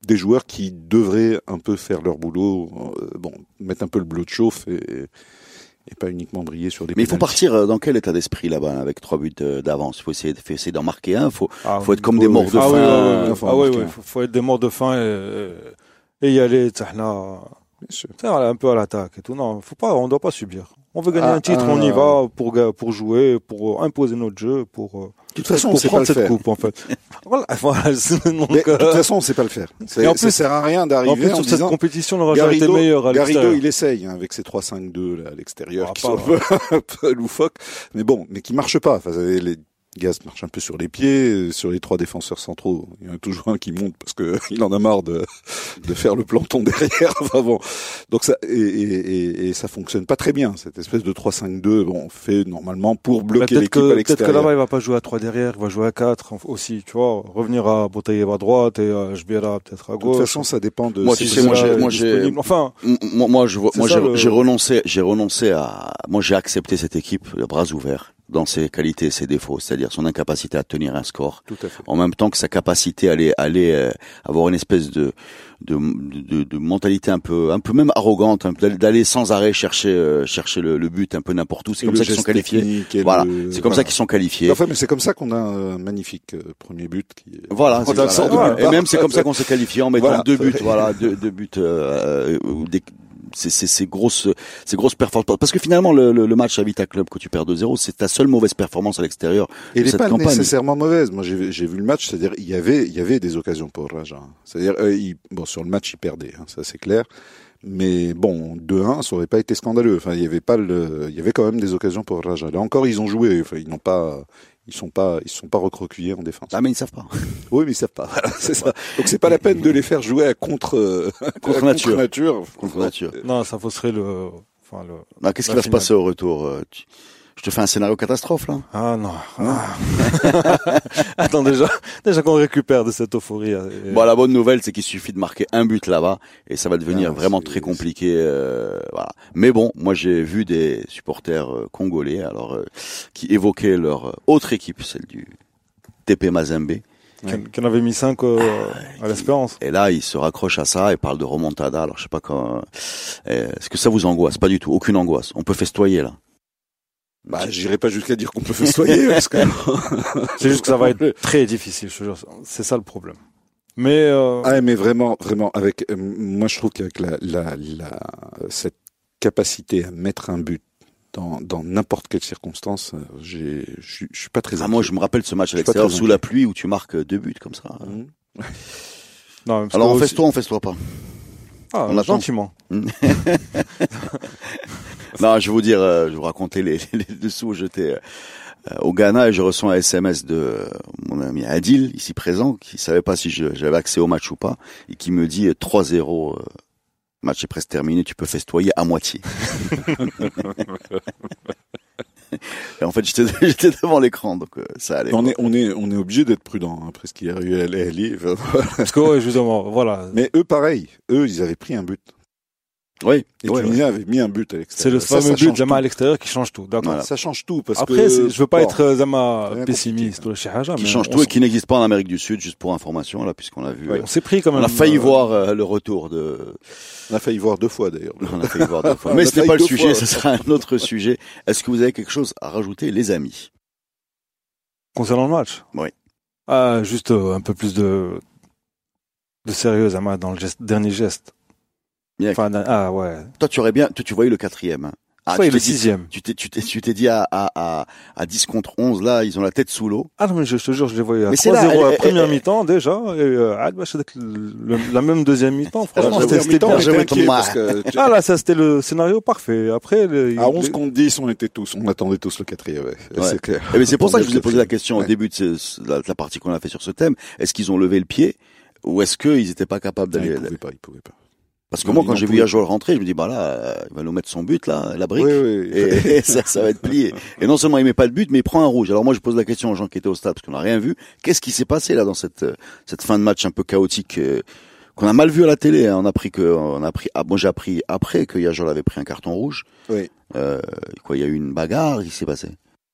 des joueurs qui devraient un peu faire leur boulot, euh, bon, mettre un peu le bleu de chauffe et, et pas uniquement briller sur des. Mais il faut partir euh, dans quel état d'esprit là-bas avec trois buts euh, d'avance? Il faut essayer, d'en marquer un. Faut, Ah, faut être comme oui, des morts de ah, faim. Oui, oui, Ah oui. Faut, faut être des morts de faim et, et y aller, Bien sûr. un peu à l'attaque et tout. Non, faut pas, on doit pas subir. On veut gagner Ah, un titre, ah. on y va pour, pour jouer, pour imposer notre jeu, pour, euh, De toute façon, on sait pas le cette faire. coupe, en fait. voilà, voilà. donc, Mais de toute euh, façon, on sait pas le faire. Et en ça plus- sert à rien en d'arriver plus, en sur cette disant. compétition, le Raja était Garrido, meilleur à Garrido, il essaye hein, avec ses 3-5-2 là, à l'extérieur, Ah, qui pas, sont un peu, un peu loufoques, mais bon, mais qui marchent pas. Enfin, les gaz marchent un peu sur les pieds, euh, sur les trois défenseurs centraux. Il y en a toujours un qui monte parce que il en a marre de, de faire le planton derrière. Enfin bon, donc ça et, et, et, et ça fonctionne pas très bien cette espèce de 3-5-2. Bon, fait normalement pour bloquer Peut-être l'équipe à que, peut-être que l'extérieur. là-bas, il va pas jouer à 3 derrière, il va jouer à 4 aussi, tu vois. Revenir à Boutaïev à droite et à Jbira peut-être à de gauche. toute façon, ça dépend de. Moi, si tu c'est sais, moi, j'ai- moi, j'ai- disponible. Enfin, Moi, moi, je moi, j'ai le- j'ai renoncé, j'ai renoncé à, moi, j'ai accepté cette équipe de bras ouverts dans ses qualités et ses défauts, c'est-à-dire son incapacité à tenir un score, Tout à fait. en même temps que sa capacité à aller, aller euh, avoir une espèce de, de, de, de mentalité un peu, un peu même arrogante, peu d'aller- sans arrêt chercher, euh, chercher le, le but un peu n'importe où. C'est comme le ça qu'ils sont qualifiés. Voilà, c'est comme ça qu'ils sont qualifiés. Enfin, mais c'est comme ça qu'on a un magnifique euh, premier but qui. est- Voilà, Voilà. Et même c'est comme ça qu'on s'est qualifié en mettant deux buts, voilà, deux, deux buts, euh, euh, des- c'est c'est ces grosses, ces grosses performances. Parce que finalement, le, le, le match à Vita Club que tu perds 2-0, c'est ta seule mauvaise performance à l'extérieur Et de elle n'est cette pas campagne. nécessairement mauvaise. Moi, j'ai vu- le match, c'est-à-dire il y avait il y avait des occasions pour Raja. C'est-à-dire euh, bon sur le match il perdait, hein, ça c'est clair. Mais bon, 2-1, ça aurait pas été scandaleux. Enfin, il y avait pas le, il y avait quand même des occasions pour Raja. Là encore, ils ont joué. Enfin, ils n'ont pas, ils sont pas, ils sont pas recroquevillés en défense. Ah mais ils savent pas. Oui, mais ils savent pas. Voilà, c'est ça. Donc c'est pas la peine de les faire jouer à contre, euh, Contre à nature. nature. Contre nature. non, ça fausserait le, enfin, le, Ah, Qu'est-ce qui va se passer au retour euh, tu- Je te fais un scénario catastrophe là. Ah non. Ah. Attends déjà, déjà qu'on récupère de cette euphorie. euh, Bon, la bonne nouvelle, c'est qu'il suffit de marquer un but là-bas et ça va devenir Ah, vraiment très compliqué. euh, voilà. Mais bon, moi j'ai vu des supporters euh, congolais alors euh, qui évoquaient leur euh, autre équipe, celle du TP Mazembe. qu'on qu'on avait mis 5 à l'espérance. Et là, ils se raccrochent à ça et parlent de remontada. Alors je sais pas quand. euh, Est-ce que ça vous angoisse? Pas du tout. Aucune angoisse. On peut festoyer là. Bah, j'irai pas jusqu'à dire qu'on peut festoyer, parce que C'est juste que ça va être très difficile, je te jure. C'est ça le problème. Mais euh, Ah, mais vraiment, vraiment, avec, euh, moi, je trouve qu'avec la, la, la, cette capacité à mettre un but dans, dans n'importe quelle circonstance, euh, j'ai, je suis- pas très Ah, moi, je me rappelle ce match très sous la pluie où tu marques deux buts comme ça. Mhm. non, Alors on aussi- festoie, on festoie pas. Ah, on gentiment. Non, je vais vous dire, euh, je vais vous raconter les, les dessous. J'étais euh, au Ghana et je reçois un SMS de mon ami Adil, ici présent, qui savait pas si j'avais accès au match ou pas, et qui me dit euh, 3-0, euh, match est presque terminé, tu peux festoyer à moitié. et en fait, j'étais devant l'écran, donc ça allait. On est, on est, on est obligé d'être prudent, hein, après ce qu'il y a eu à. Parce que ouais, justement, voilà. Mais eux, pareil. Eux, ils avaient pris un but. Oui, Et ouais, avait mis un but à C'est l'extérieur. le Ça, ça fameux but Zama à l'extérieur qui change tout. D'accord. Voilà. Ça change tout, parce Après, que. c'est- je veux pas bon, être euh, Zama pessimiste ou Haja, qui mais change tout et qui n'existe pas en Amérique du Sud, juste pour information, là, puisqu'on a vu. Ouais. euh, on s'est pris quand même. on a failli euh, voir euh, le retour de. On a failli voir deux fois, d'ailleurs. On a failli voir deux fois. Mais ce n'est pas le sujet, ce sera un autre sujet. Est-ce que vous avez quelque chose à rajouter, les amis? Concernant le match? Oui. Ah, juste euh, un peu plus de de sérieux, Zama, dans le geste- dernier geste. Bien. Enfin, ah ouais. Toi, tu aurais bien, toi, tu voyais le quatrième. hein. Ah, Soit tu dit- sixième. Tu t'es, tu t'es, tu t'es dit à, à, à, à 10 contre 11, là, ils ont la tête sous l'eau. Ah non, mais je, je te jure, je les voyais à Mais c'est 3-0 là, elle- à la elle- première mi-temps déjà. Et euh, ah, bah, c'est le- le- la même deuxième mi-temps. Franchement, c'était bien. tu- Ah là, ça c'était le scénario parfait. Après, le- à 11 le- contre 10, on était tous, on attendait tous le quatrième. Ouais. Ouais. C'est clair. Eh ben, c'est pour ça que je vous ai posé la question au Ouais. début de ce- ce- la, la partie qu'on a fait sur ce thème. Est-ce qu'ils ont levé le pied ou est-ce qu'ils n'étaient pas capables d'aller il pouvait pas, il pouvait pas. Parce que moi, quand j'ai vu Yajol rentrer, je me dis, bah là, il va nous mettre son but, là, la brique. Oui, oui. Et, et ça, ça va être plié. Et non seulement il met pas de but, mais il prend un rouge. Alors moi, je pose la question aux gens qui étaient au stade, parce qu'on n'a rien vu. Qu'est-ce qui s'est passé là dans cette cette fin de match un peu chaotique euh, qu'on a mal vu à la télé hein. On a appris que, on a appris. Ah, moi, j'ai appris après que Yajol avait pris un carton rouge. Oui. Euh, quoi, il y a eu une bagarre. Qui s'est passé?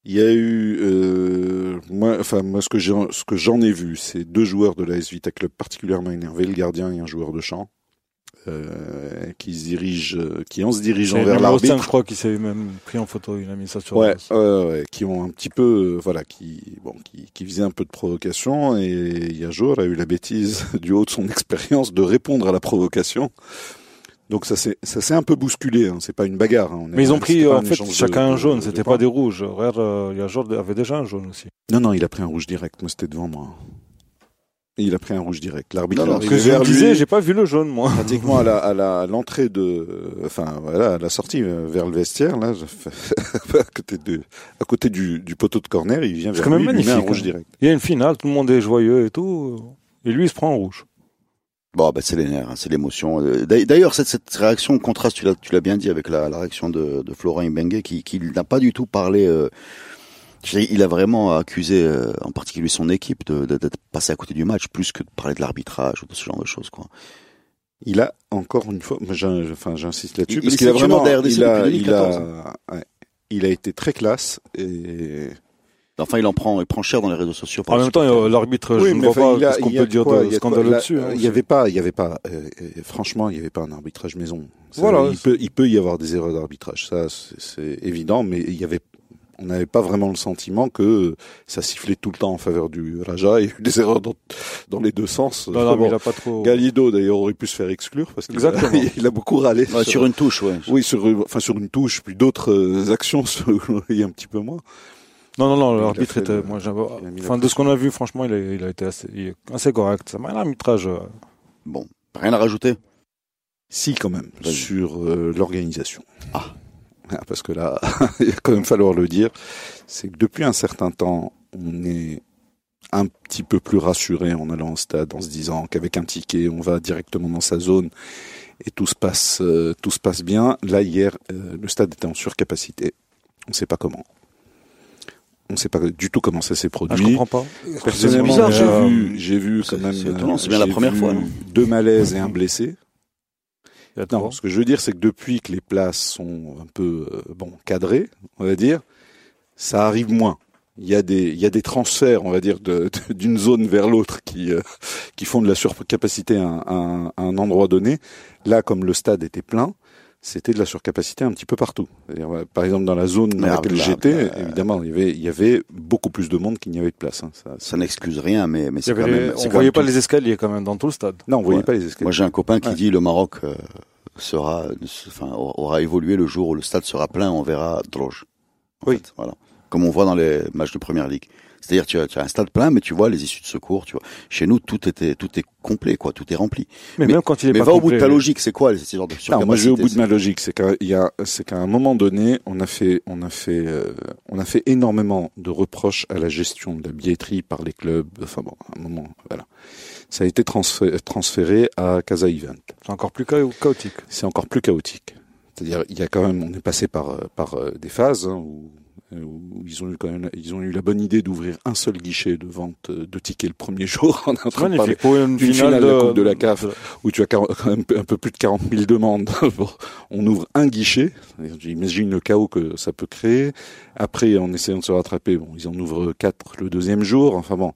Il y a eu, euh, moi, enfin, moi, ce que j'ai, ce que j'en ai vu, c'est deux joueurs de l'AS Vita Club particulièrement énervés, le gardien et un joueur de champ, euh, qui se dirigent, euh, qui en se dirigeant vers numéro 5, l'arbitre. je crois, qui s'est même pris en photo. Il a mis ça sur. Ouais, ouais, ouais, qui ont un petit peu, euh, voilà, qui, bon, qui, qui faisaient un peu de provocation et Yajor a eu la bêtise, du haut de son expérience, de répondre à la provocation. Donc ça s'est, ça s'est un peu bousculé. Hein. C'est pas une bagarre. Hein. On Mais ils ont pris en fait de- chacun un de- jaune. de C'était points. pas des rouges. Regarde, euh, il y a Jord avait déjà un jaune aussi. Non, non, il a pris un rouge direct. Moi, c'était devant moi. Il a pris un rouge direct. L'arbitre Non, non, que je me lui, disais, j'ai pas vu le jaune, moi. pratiquement à la, à la, à l'entrée de, enfin, voilà, à la sortie euh, vers le vestiaire, là, à côté de, à côté du, du poteau de corner, il vient vers quand même lui, il lui met un magnifique, rouge hein. direct. Il y a une finale, tout le monde est joyeux et tout. Et lui, il se prend en rouge. Bon, bah, c'est les nerfs, hein, c'est l'émotion. Euh, d'ailleurs- cette, cette réaction contraste, tu l'as, tu l'as bien dit avec la, la réaction de, de Florent Ibengue, qui, qui n'a pas du tout parlé. euh, il a vraiment accusé, euh, en particulier son équipe, de, de- d'être passé à côté du match, plus que de parler de l'arbitrage ou de ce genre de choses, quoi. Il a encore une fois, enfin, j'insiste là-dessus, Il- parce qu'il a vraiment, de il a, il 2014. a, ouais, il a été très classe et Enfin, il en prend, il prend cher dans les réseaux sociaux. par En même temps, l'arbitre, Oui, je ne mais vois enfin, pas il y a- ce qu'on peut dire quoi, de il y a quoi, scandaleux là, dessus. hein, Il y c'est- avait pas, il y avait pas, euh, euh, franchement, il y avait pas un arbitrage maison. Ça, Voilà. il peut, il peut y avoir des erreurs d'arbitrage, ça, c'est c'est évident, mais il y avait, on n'avait pas vraiment le sentiment que ça sifflait tout le temps en faveur du Raja. Il y a eu des erreurs dans, dans les deux sens. Non, non, Bon, il a pas trop. Galido d'ailleurs aurait pu se faire exclure parce qu'il a, il a beaucoup râlé. Ouais, sur une touche, ouais. Oui, sur, enfin sur une touche, puis d'autres euh, actions, sur- il y a un petit peu moins. Non, non, non, l'arbitre était, le- moi, enfin, de ce qu'on a vu, franchement, il a, il a été assez, il est assez correct. Ça m'a un arbitrage. euh, Bon, rien à rajouter? Si, quand même, sur euh, l'organisation. Ah. Ah, Parce que là, il va quand même falloir le dire, c'est que depuis un certain temps, on est un petit peu plus rassuré en allant au stade, en se disant qu'avec un ticket, on va directement dans sa zone et tout se passe, euh, tout se passe bien. Là, hier, euh, le stade était en surcapacité. On ne sait pas comment. On sait pas du tout comment ça s'est Ah, je produit. comprends pas. Personnellement, j'ai vu, j'ai vu quand c'est- même. c'est euh, bien la première fois, Deux malaises et un blessé. Non, ce que je veux dire, c'est que depuis que les places sont un peu euh, bon cadrées, on va dire, ça arrive moins. Il y a des il y a des transferts, on va dire, d'une zone vers l'autre qui euh, qui font de la surcapacité à un endroit donné. Là, comme le stade était plein, c'était de la surcapacité un petit peu partout. Par exemple, dans la zone dans laquelle j'étais, là. évidemment, il y avait il y avait beaucoup plus de monde qu'il n'y avait de place. hein. Ça- Ça n'excuse rien, mais, mais c'est quand les- même. on quand voyait pas tout- les escaliers quand même dans tout le stade. Non, on voyait Ouais. pas les escaliers. Moi, j'ai un copain qui Ouais. dit le Maroc euh, sera, enfin, aura évolué le jour où le stade sera plein, on verra Droge. Oui. fait, voilà. Comme on voit dans les matchs de première ligue. C'est-à-dire, tu as, tu as un stade plein, mais tu vois les issues de secours, tu vois. Chez nous, tout était, tout est complet, quoi. Tout est rempli. Mais, Mais- même quand il est mais pas va au bout de ta logique, c'est quoi ces genres de Non, moi je vais au bout de ma logique, c'est qu'à il y a, c'est qu'à un moment donné, on a fait, on a fait, euh, on a fait énormément de reproches à la gestion de la billetterie par les clubs. Enfin bon, à un moment, voilà, ça a été transféré, transféré à Casa Event. C'est encore plus cha- chaotique. C'est encore plus chaotique. C'est-à-dire, il y a quand même, on est passé par euh, par euh, des phases hein, où, où ils ont eu quand même, ils ont eu la bonne idée d'ouvrir un seul guichet de vente euh, de tickets le premier jour. En train de parler une finale, finale de la de, Coupe de la CAF. où tu as quand même un peu plus de 40 000 demandes. Bon, on ouvre un guichet. J'imagine le chaos que ça peut créer. Après, en essayant de se rattraper, bon, ils en ouvrent quatre le deuxième jour. Enfin bon,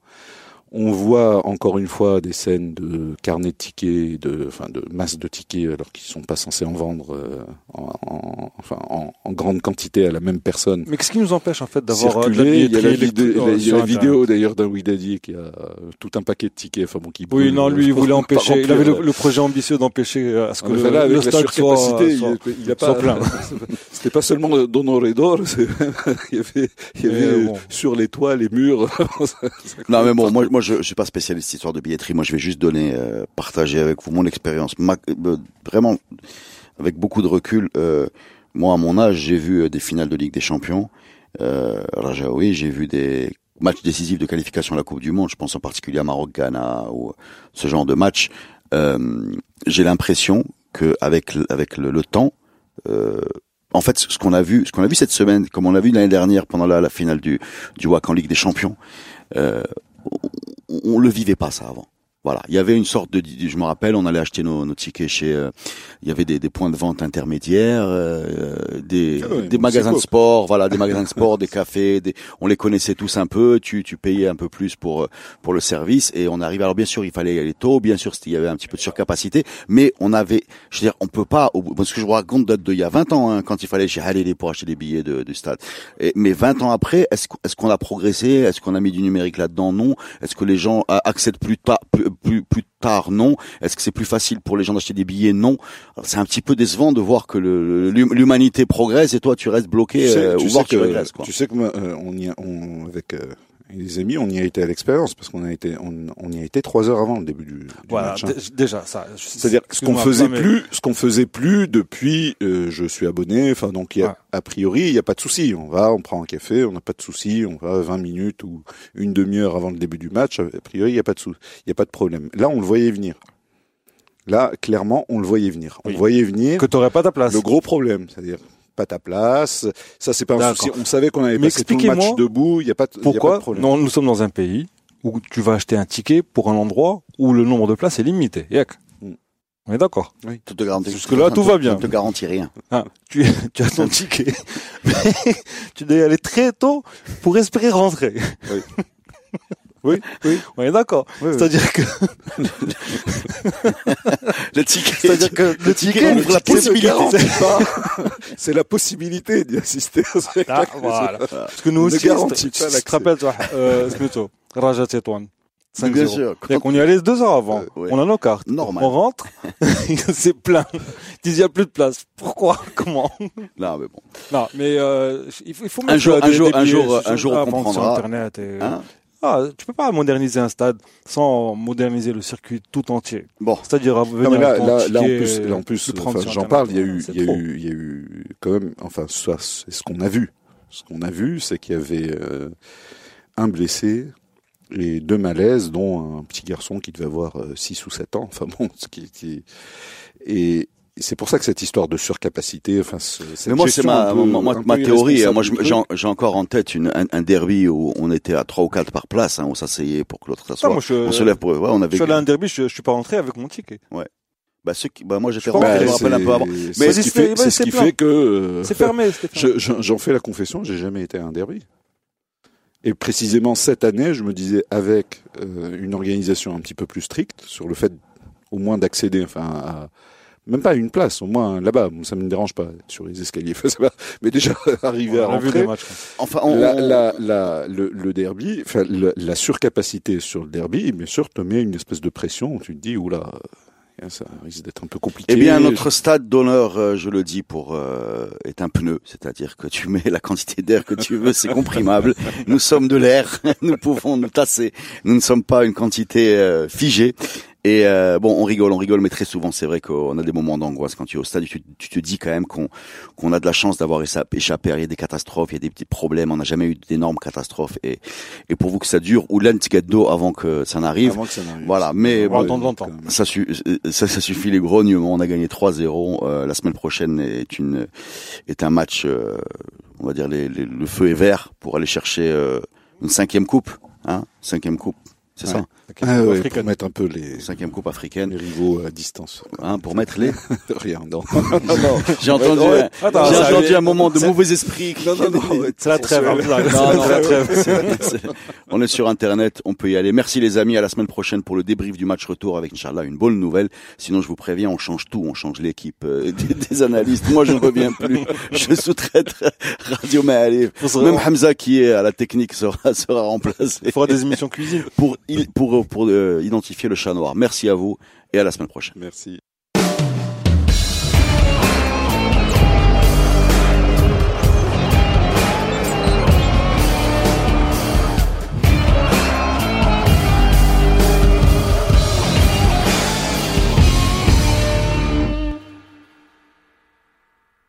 on voit encore une fois des scènes de carnet de tickets, de, enfin, de masse de tickets, alors qu'ils sont pas censés en vendre euh, en, en- enfin, en, en grande quantité à la même personne. Mais qu'est-ce qui nous empêche en fait d'avoir euh, il y a la, vidéo- il y a la vidéo d'ailleurs d'un Widadi qui a euh, tout un paquet de tickets, enfin bon, qui Oui, non, lui, il euh, voulait empêcher. Il avait le, le projet ambitieux d'empêcher euh, à ce que Ah, mais le, voilà, avec le la stade soit, soit- il, il a soit pas, plein. C'était pas seulement d'honneur et d'or, c'est- il y avait, il y Mais avait bon. sur les toits, les murs. Non mais bon, moi, moi je, je suis pas spécialiste histoire de billetterie. Moi, je vais juste donner, euh, partager avec vous mon expérience. Euh, vraiment, avec beaucoup de recul. euh, moi, à mon âge, j'ai vu euh, des finales de Ligue des Champions. Euh, Rajaoui, j'ai vu des matchs décisifs de qualification à la Coupe du Monde. Je pense en particulier à Maroc-Ghana ou ce genre de match. Euh, j'ai l'impression que avec le- avec le, le temps. Euh, en fait, ce qu'on a vu, ce qu'on a vu cette semaine, comme on l'a vu l'année dernière pendant la, finale du du WAC en Ligue des Champions, euh, on, on le vivait pas ça avant. Voilà, il y avait une sorte de, je me rappelle, on allait acheter nos, nos tickets chez, euh, il y avait des, des points de vente intermédiaires, euh, des, Ah ouais, des bon, magasins de sport, voilà, des magasins de sport, des cafés, des, on les connaissait tous un peu, tu, tu payais un peu plus pour, euh, pour le service et on arrivait. Alors bien sûr, il fallait y aller tôt, bien sûr, il y avait un petit peu de surcapacité, mais on avait, je veux dire, on peut pas, parce que je vous raconte date de il y a 20 ans, hein, quand il fallait chez Halili pour acheter des billets de, du stade. Et, mais 20 ans après, est-ce qu'on est-ce qu'on a progressé? Est-ce qu'on a mis du numérique là-dedans? Non. Est-ce que les gens euh, accèdent plus tard, plus, plus, plus tard Non. Est-ce que c'est plus facile pour les gens d'acheter des billets Non. C'est un petit peu décevant de voir que l'humanité progresse et toi tu restes bloqué tu sais, euh, tu ou sais voir que tu que, sais que moi, euh, on y a, on, avec euh, les amis, on y a été à l'expérience parce qu'on a été, on, on y a été trois heures avant le début du, du Voilà, match. hein. dé- déjà ça. C'est-à-dire ce qu'on faisait mais- plus, ce qu'on faisait plus depuis, euh, je suis abonné. Enfin donc il y a, Ouais. a priori il n'y a pas de souci. On va, on prend un café, on n'a pas de souci. On va 20 minutes ou une demi-heure avant le début du match. A priori il n'y a pas de sou, il y a pas de problème. Là on le voyait venir. Là clairement on le voyait venir. On Oui. le voyait venir. Que t'aurais pas ta place. Le gros problème, c'est-à-dire pas ta place. Ça c'est pas un souci. On savait qu'on avait Mais passé tout le match debout. Il y a pas de, il y a pas de Pourquoi problème. Non, nous sommes dans un pays où tu vas acheter un ticket pour un endroit où le nombre de places est limité. Yak. Mm. On est d'accord. Tout te garantit- Jusque-là, tout va bien. Ça te garantit rien. Hein, tu, tu as ton ticket, mais tu dois y aller très tôt pour espérer rentrer. Oui, oui. On est d'accord. oui, oui. C'est-à-dire que, Le ticket. c'est-à-dire que le ticket ouvre la ticket possibilité. c'est la possibilité d'y assister. au Ah, spectacle. voilà. Parce que nous aussi, garantit pas l'accès. rappelles, toi, euh, Smito, Raja Tétouane. Mais bien sûr. Qu'on y allait deux heures avant. Euh, ouais. On a nos cartes. Normal. On rentre. c'est plein. Ils disent, il n'y a plus de place. Pourquoi? Comment? Non, mais bon. Non, mais euh, il faut, il faut Un mettre jour- un jour- un jour- un jour, on à comprendra. Internet et, Hein ah, tu peux pas moderniser un stade sans moderniser le circuit tout entier. bon. C'est-à-dire là, en plus, là, en euh, plus, enfin, j'en parle. Il y a eu, il y a eu, il y a eu quand même, enfin, soit c'est ce qu'on a vu. Ce qu'on a vu, c'est qu'il y avait euh, un blessé et deux malaises, dont un petit garçon qui devait avoir 6 ou 7 ans. Enfin bon, ce qui, qui- et c'est pour ça que cette histoire de surcapacité, enfin, ce- cette Mais moi, c'est ma, peu- théorie. hein. Moi, je- j'ai j'ai encore en tête une, un, un derby où on était à trois ou quatre par place. Hein, on s'asseyait pour que l'autre Ça, s'assoie. je, On se lève pour. Ouais, on je avait. suis allé à un derby, je, je suis pas rentré avec mon ticket. Bah, ceux qui, bah, moi, Je pense rentré. que Je me rappelle un peu avant. C'est Mais ce qui fait, ouais, c'est ce c'est qui fait que euh, C'est fermé, je- je- j'en fais la confession, j'ai jamais été à un derby. Et précisément cette année, je me disais avec euh, une organisation un petit peu plus stricte sur le fait au moins d'accéder, enfin, à, même pas une place, au moins là-bas, ça me dérange pas sur les escaliers, enfin, ça va, mais déjà arriver à On a vu rentrer. des matchs. quoi. Enfin, on, La, la, la- le, le derby, enfin la surcapacité sur le derby, bien sûr, te met une espèce de pression où tu te dis, oula, euh, ça risque d'être un peu compliqué. Eh bien, notre stade d'honneur, euh, je le dis, pour euh, est un pneu, c'est-à-dire que tu mets la quantité d'air que tu veux, c'est comprimable. Nous sommes de l'air, nous pouvons nous tasser. Nous ne sommes pas une quantité euh, figée. Et euh, bon, on rigole, on rigole, mais très souvent, c'est vrai qu'on a des moments d'angoisse quand tu es au stade. Tu, tu te dis quand même qu'on qu'on a de la chance d'avoir écha- échappé. Il y a des catastrophes, il y a des petits problèmes. On n'a jamais eu d'énormes catastrophes. Et, et pour vous que ça dure, ou d'eau avant que ça n'arrive. Avant que ça n'arrive. Voilà, mais bon, même. ça, ça, ça suffit les grognements. On a gagné 3-0. Euh, la semaine prochaine est une est un match, euh, on va dire les, les- le feu est vert pour aller chercher euh, une cinquième coupe, hein, cinquième coupe, c'est Ouais. ça, Ah ouais, Africaine. pour mettre un peu les, cinquième coupe africaine, les rivaux à distance. hein, pour mettre les. Rien, non. J'ai entendu, Ouais, j'ai ça entendu un moment de mauvais esprit. non, non, non. ouais, la trêve. on est sur Internet, on peut y aller. Merci les amis, à la semaine prochaine pour le débrief du match retour avec Inch'Allah une bonne nouvelle. Sinon, je vous préviens, on change tout, on change l'équipe euh, des, des analystes. Moi, je ne reviens plus. Je sous-traite Radio Maalif. Même Hamza qui est à la technique sera sera remplacé Il faudra des émissions cuisine. pour il- pour pour euh, identifier le chat noir. Merci à vous et à la semaine prochaine. Merci.